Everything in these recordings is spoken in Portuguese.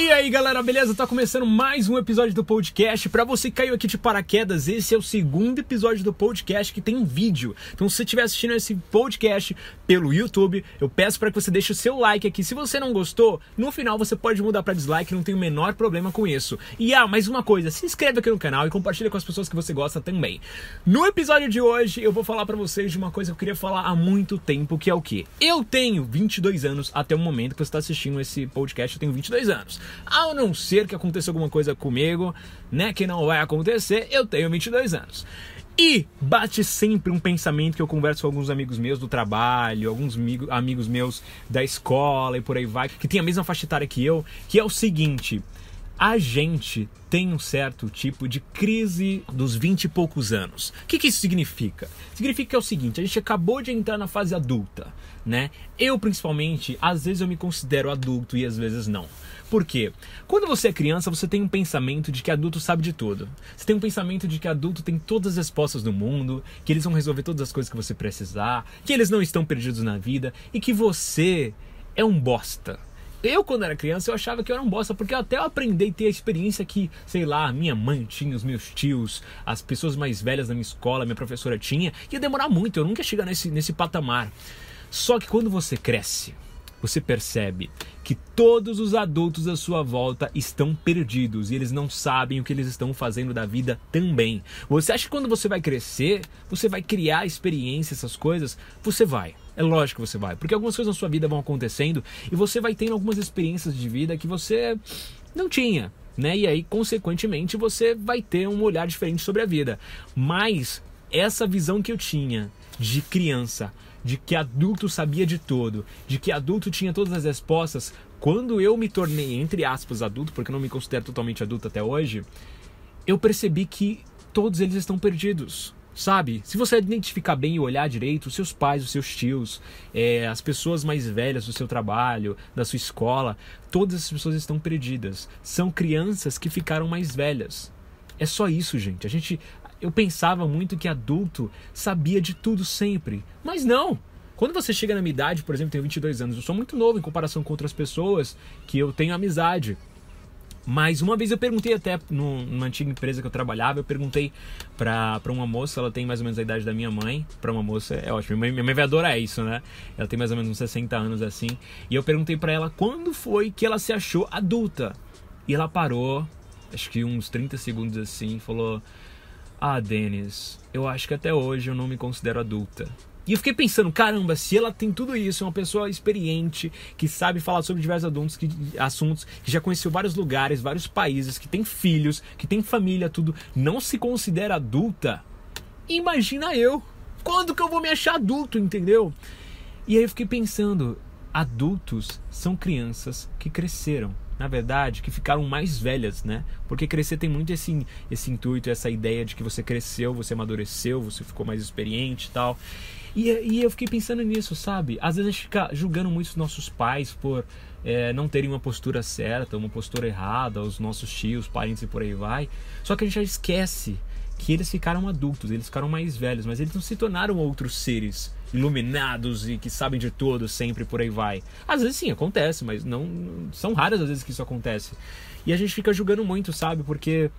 E aí galera, beleza? Tá começando mais um episódio do podcast. Para você que caiu aqui de paraquedas, esse é o segundo episódio do podcast que tem vídeo. Então, se você estiver assistindo esse podcast pelo YouTube, eu peço para que você deixe o seu like aqui. Se você não gostou, no final você pode mudar para dislike, não tem o menor problema com isso. E ah, mais uma coisa, se inscreve aqui no canal e compartilha com as pessoas que você gosta também. No episódio de hoje, eu vou falar para vocês de uma coisa que eu queria falar há muito tempo, que é o que? Eu tenho 22 anos até o momento que você está assistindo esse podcast, eu tenho 22 anos. Ao não ser que aconteça alguma coisa comigo, né, que não vai acontecer, eu tenho 22 anos. E bate sempre um pensamento que eu converso com alguns amigos meus do trabalho, alguns amigos meus da escola e por aí vai, que tem a mesma faixa etária que eu, que é o seguinte: a gente tem um certo tipo de crise dos 20 e poucos anos. O que, que isso significa? Significa que é o seguinte: a gente acabou de entrar na fase adulta, né? Eu, principalmente, às vezes eu me considero adulto e às vezes não. Por quê? Quando você é criança, você tem um pensamento de que adulto sabe de tudo. Você tem um pensamento de que adulto tem todas as respostas do mundo, que eles vão resolver todas as coisas que você precisar, que eles não estão perdidos na vida e que você é um bosta eu, quando era criança, eu achava que eu era um bosta, porque até eu aprendi a ter a experiência que, sei lá, minha mãe tinha, os meus tios, as pessoas mais velhas da minha escola, minha professora tinha, ia demorar muito, eu nunca ia chegar nesse, nesse patamar. Só que quando você cresce, você percebe que todos os adultos à sua volta estão perdidos e eles não sabem o que eles estão fazendo da vida também. Você acha que quando você vai crescer, você vai criar experiência, essas coisas? Você vai. É lógico que você vai, porque algumas coisas na sua vida vão acontecendo e você vai tendo algumas experiências de vida que você não tinha, né? E aí, consequentemente, você vai ter um olhar diferente sobre a vida. Mas essa visão que eu tinha de criança, de que adulto sabia de tudo, de que adulto tinha todas as respostas, quando eu me tornei, entre aspas, adulto, porque eu não me considero totalmente adulto até hoje, eu percebi que todos eles estão perdidos. Sabe? Se você identificar bem e olhar direito, os seus pais, os seus tios, é, as pessoas mais velhas do seu trabalho, da sua escola, todas essas pessoas estão perdidas. São crianças que ficaram mais velhas. É só isso, gente. A gente, eu pensava muito que adulto sabia de tudo sempre, mas não. Quando você chega na minha idade, por exemplo, tenho 22 anos, eu sou muito novo em comparação com outras pessoas que eu tenho amizade. Mas uma vez eu perguntei até numa antiga empresa que eu trabalhava, eu perguntei pra, pra uma moça, ela tem mais ou menos a idade da minha mãe, pra uma moça é ótimo, minha, minha mãe vai adorar isso, né? Ela tem mais ou menos uns 60 anos assim, e eu perguntei para ela quando foi que ela se achou adulta. E ela parou, acho que uns 30 segundos assim, falou: ah, Denis, eu acho que até hoje eu não me considero adulta. E eu fiquei pensando, caramba, se ela tem tudo isso, é uma pessoa experiente, que sabe falar sobre diversos adultos, que, assuntos, que já conheceu vários lugares, vários países, que tem filhos, que tem família, tudo, não se considera adulta, imagina eu. Quando que eu vou me achar adulto, entendeu? E aí eu fiquei pensando, adultos são crianças que cresceram na verdade, que ficaram mais velhas, né? Porque crescer tem muito esse, esse intuito, essa ideia de que você cresceu, você amadureceu, você ficou mais experiente e tal. E, e eu fiquei pensando nisso, sabe? Às vezes a gente fica julgando muito os nossos pais por é, não terem uma postura certa, uma postura errada, os nossos tios, parentes e por aí vai. Só que a gente já esquece que eles ficaram adultos, eles ficaram mais velhos, mas eles não se tornaram outros seres iluminados e que sabem de tudo sempre por aí vai. Às vezes sim, acontece, mas não são raras as vezes que isso acontece. E a gente fica julgando muito, sabe? Porque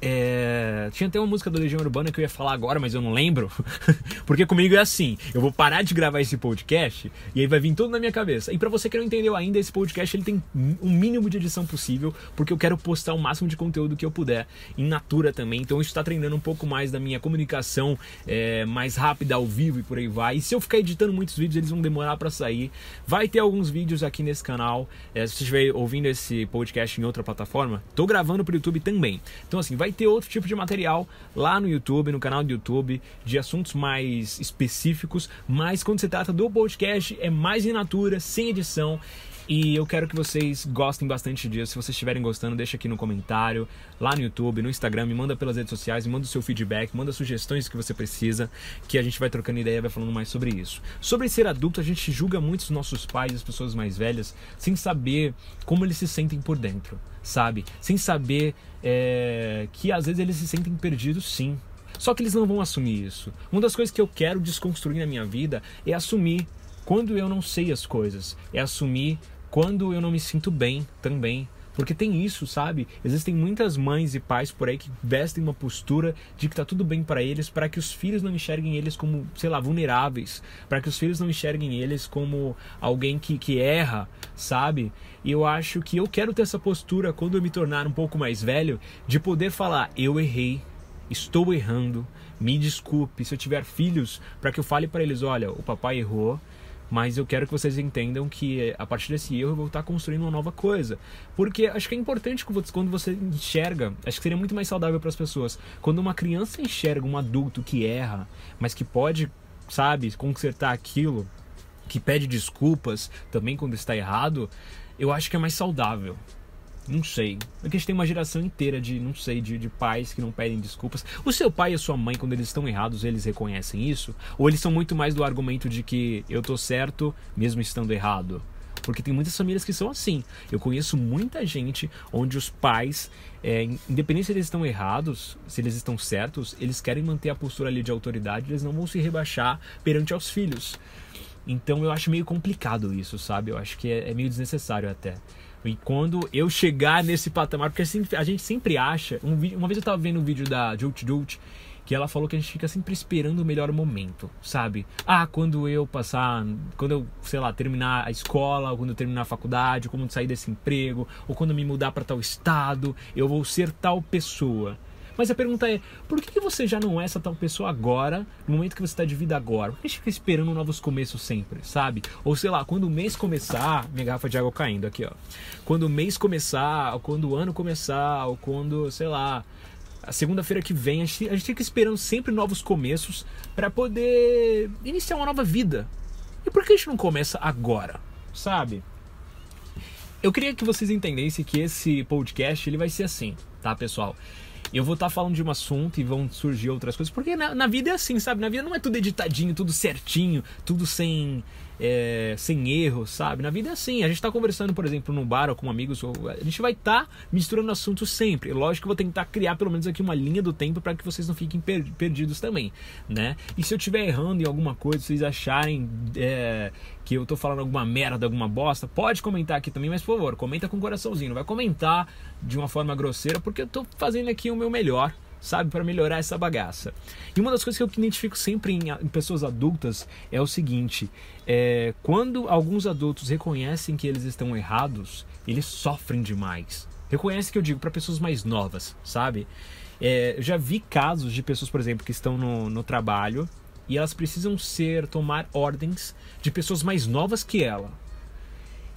é... Tinha até uma música do Legião Urbana que eu ia falar agora, mas eu não lembro. Porque comigo é assim: eu vou parar de gravar esse podcast e aí vai vir tudo na minha cabeça. E para você que não entendeu ainda, esse podcast ele tem um mínimo de edição possível, porque eu quero postar o máximo de conteúdo que eu puder em natura também. Então isso está treinando um pouco mais da minha comunicação é, mais rápida ao vivo e por aí vai. E se eu ficar editando muitos vídeos, eles vão demorar para sair. Vai ter alguns vídeos aqui nesse canal. É, se você estiver ouvindo esse podcast em outra plataforma, tô gravando pro YouTube também. Então assim, vai vai ter outro tipo de material lá no YouTube, no canal do YouTube, de assuntos mais específicos, mas quando se trata do podcast é mais in natura, sem edição e eu quero que vocês gostem bastante disso. Se vocês estiverem gostando, deixa aqui no comentário, lá no YouTube, no Instagram, me manda pelas redes sociais, me manda o seu feedback, manda sugestões que você precisa, que a gente vai trocando ideia, vai falando mais sobre isso. Sobre ser adulto, a gente julga muito os nossos pais, as pessoas mais velhas, sem saber como eles se sentem por dentro, sabe? Sem saber é, que às vezes eles se sentem perdidos, sim. Só que eles não vão assumir isso. Uma das coisas que eu quero desconstruir na minha vida é assumir quando eu não sei as coisas, é assumir quando eu não me sinto bem também. Porque tem isso, sabe? Existem muitas mães e pais por aí que vestem uma postura de que tá tudo bem para eles, para que os filhos não enxerguem eles como, sei lá, vulneráveis, para que os filhos não enxerguem eles como alguém que, que erra, sabe? E eu acho que eu quero ter essa postura quando eu me tornar um pouco mais velho, de poder falar: eu errei, estou errando, me desculpe. Se eu tiver filhos, para que eu fale para eles: olha, o papai errou mas eu quero que vocês entendam que a partir desse erro eu vou estar construindo uma nova coisa. Porque acho que é importante quando você enxerga, acho que seria muito mais saudável para as pessoas. Quando uma criança enxerga um adulto que erra, mas que pode, sabe, consertar aquilo, que pede desculpas também quando está errado, eu acho que é mais saudável. Não sei. É que a gente tem uma geração inteira de, não sei, de, de pais que não pedem desculpas. O seu pai e a sua mãe, quando eles estão errados, eles reconhecem isso? Ou eles são muito mais do argumento de que eu tô certo mesmo estando errado? Porque tem muitas famílias que são assim. Eu conheço muita gente onde os pais, é, independente se eles estão errados, se eles estão certos, eles querem manter a postura ali de autoridade, eles não vão se rebaixar perante aos filhos. Então eu acho meio complicado isso, sabe? Eu acho que é, é meio desnecessário até. E quando eu chegar nesse patamar, porque assim, a gente sempre acha. Um, uma vez eu tava vendo um vídeo da Jolt Jolt que ela falou que a gente fica sempre esperando o melhor momento, sabe? Ah, quando eu passar, quando eu, sei lá, terminar a escola, ou quando eu terminar a faculdade, ou quando eu sair desse emprego, ou quando eu me mudar para tal estado, eu vou ser tal pessoa. Mas a pergunta é: por que você já não é essa tal pessoa agora, no momento que você está de vida agora? Por que a gente fica esperando novos começos sempre, sabe? Ou sei lá, quando o mês começar, minha garrafa de água caindo aqui, ó. Quando o mês começar, ou quando o ano começar, ou quando, sei lá, a segunda-feira que vem, a gente, a gente fica esperando sempre novos começos para poder iniciar uma nova vida. E por que a gente não começa agora, sabe? Eu queria que vocês entendessem que esse podcast ele vai ser assim, tá, pessoal? Eu vou estar tá falando de um assunto e vão surgir outras coisas, porque na, na, vida é assim, sabe? Na vida não é tudo editadinho, tudo certinho, tudo sem é, sem erros, sabe? Na vida é assim. A gente está conversando, por exemplo, num bar ou com amigos, a gente vai estar tá misturando assuntos sempre. Lógico que eu vou tentar criar pelo menos aqui uma linha do tempo para que vocês não fiquem per perdidos também, né? E se eu estiver errando em alguma coisa, vocês acharem é, que eu tô falando alguma merda, alguma bosta, pode comentar aqui também, mas por favor, comenta com coraçãozinho. Não vai comentar de uma forma grosseira, porque eu tô fazendo aqui o meu melhor sabe, para melhorar essa bagaça. E uma das coisas que eu identifico sempre em, pessoas adultas é o seguinte: é, quando alguns adultos reconhecem que eles estão errados, eles sofrem demais. Reconhece que eu digo para pessoas mais novas, sabe? É, eu já vi casos de pessoas, por exemplo, que estão no, no trabalho e elas precisam ser tomar ordens de pessoas mais novas que ela.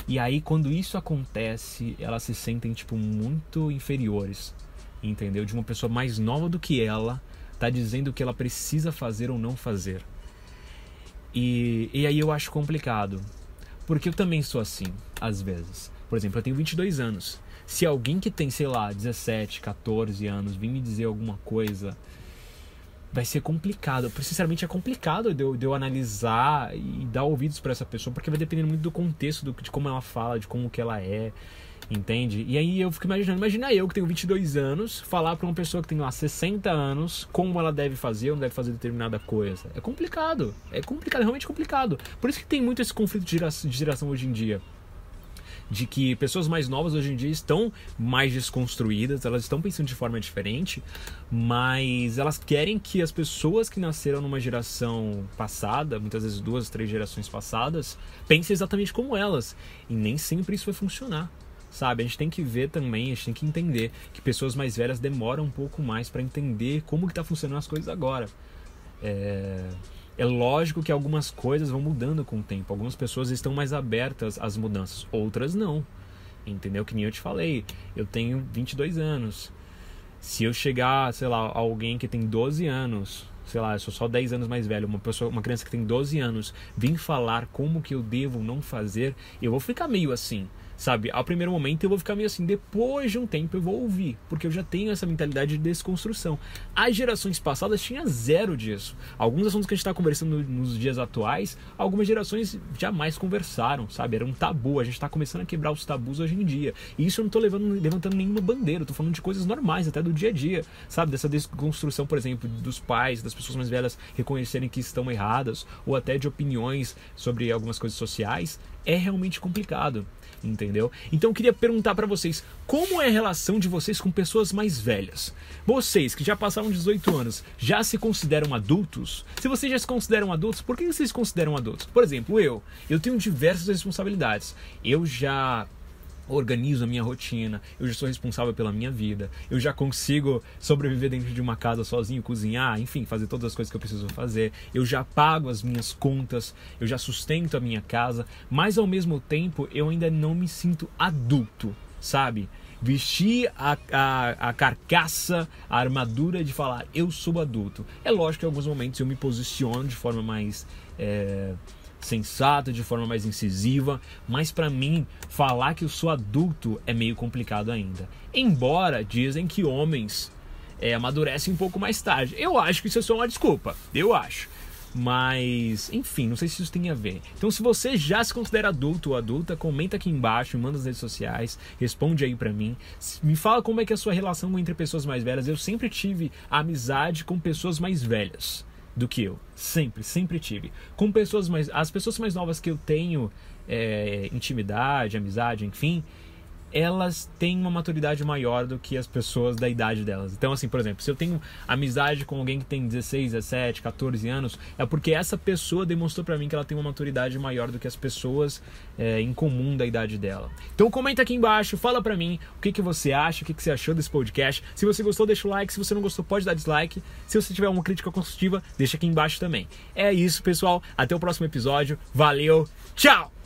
E aí quando isso acontece, elas se sentem tipo muito inferiores entendeu? De uma pessoa mais nova do que ela, tá dizendo o que ela precisa fazer ou não fazer. E, e aí eu acho complicado, porque eu também sou assim, às vezes. Por exemplo, eu tenho 22 anos. Se alguém que tem, sei lá, 17, 14 anos vir me dizer alguma coisa, vai ser complicado. Sinceramente, é complicado de eu, de eu analisar e dar ouvidos para essa pessoa, porque vai depender muito do contexto, do, de como ela fala, de como que ela é. Entende? E aí eu fico imaginando, imagina eu que tenho 22 anos, falar para uma pessoa que tem lá 60 anos como ela deve fazer ou não deve fazer determinada coisa. É complicado. É complicado, é realmente complicado. Por isso que tem muito esse conflito de geração, de geração hoje em dia de que pessoas mais novas hoje em dia estão mais desconstruídas, elas estão pensando de forma diferente, mas elas querem que as pessoas que nasceram numa geração passada, muitas vezes duas, três gerações passadas, pensem exatamente como elas. E nem sempre isso vai funcionar sabe? A gente tem que ver também, a gente tem que entender que pessoas mais velhas demoram um pouco mais para entender como que tá funcionando as coisas agora. É... é lógico que algumas coisas vão mudando com o tempo. Algumas pessoas estão mais abertas às mudanças, outras não. Entendeu? Que nem eu te falei, eu tenho 22 anos. Se eu chegar, sei lá, alguém que tem 12 anos, sei lá, eu sou só 10 anos mais velho, uma pessoa, uma criança que tem 12 anos, vir falar como que eu devo não fazer, eu vou ficar meio assim sabe? Ao primeiro momento eu vou ficar meio assim, depois de um tempo eu vou ouvir, porque eu já tenho essa mentalidade de desconstrução. As gerações passadas tinha zero disso. Alguns assuntos que a gente está conversando nos dias atuais, algumas gerações jamais conversaram, sabe? Era um tabu. A gente está começando a quebrar os tabus hoje em dia. E isso eu não estou levantando nenhuma bandeira, estou falando de coisas normais, até do dia a dia, sabe? Dessa desconstrução, por exemplo, dos pais, das pessoas mais velhas reconhecerem que estão erradas, ou até de opiniões sobre algumas coisas sociais, é realmente complicado. entendeu? Então eu queria perguntar para vocês, como é a relação de vocês com pessoas mais velhas? Vocês que já passaram 18 anos, já se consideram adultos? Se vocês já se consideram adultos, por que vocês se consideram adultos? Por exemplo, eu, eu tenho diversas responsabilidades. Eu já organizo a minha rotina, eu já sou responsável pela minha vida, eu já consigo sobreviver dentro de uma casa sozinho, cozinhar, enfim, fazer todas as coisas que eu preciso fazer, eu já pago as minhas contas, eu já sustento a minha casa, mas ao mesmo tempo eu ainda não me sinto adulto, sabe? Vestir a, a, a carcaça, a armadura de falar eu sou adulto. É lógico que em alguns momentos eu me posiciono de forma mais. É sensata, de forma mais incisiva, mas para mim falar que eu sou adulto é meio complicado ainda. Embora dizem que homens é, amadurecem um pouco mais tarde. Eu acho que isso é só uma desculpa, eu acho. Mas, enfim, não sei se isso tem a ver. Então, se você já se considera adulto ou adulta, comenta aqui embaixo, manda nas redes sociais, responde aí pra mim. Me fala como é que é a sua relação entre pessoas mais velhas. Eu sempre tive amizade com pessoas mais velhas do que eu. Sempre, sempre tive. Com pessoas mais. As pessoas mais novas que eu tenho é, intimidade, amizade, enfim, elas têm uma maturidade maior do que as pessoas da idade delas. Então, assim, por exemplo, se eu tenho amizade com alguém que tem 16, 17, 14 anos, é porque essa pessoa demonstrou para mim que ela tem uma maturidade maior do que as pessoas é, em comum da idade dela. Então, comenta aqui embaixo, fala pra mim o que, que você acha, o que, que você achou desse podcast. Se você gostou, deixa o like. Se você não gostou, pode dar dislike. Se você tiver uma crítica construtiva, deixa aqui embaixo também. É isso, pessoal. Até o próximo episódio. Valeu, tchau!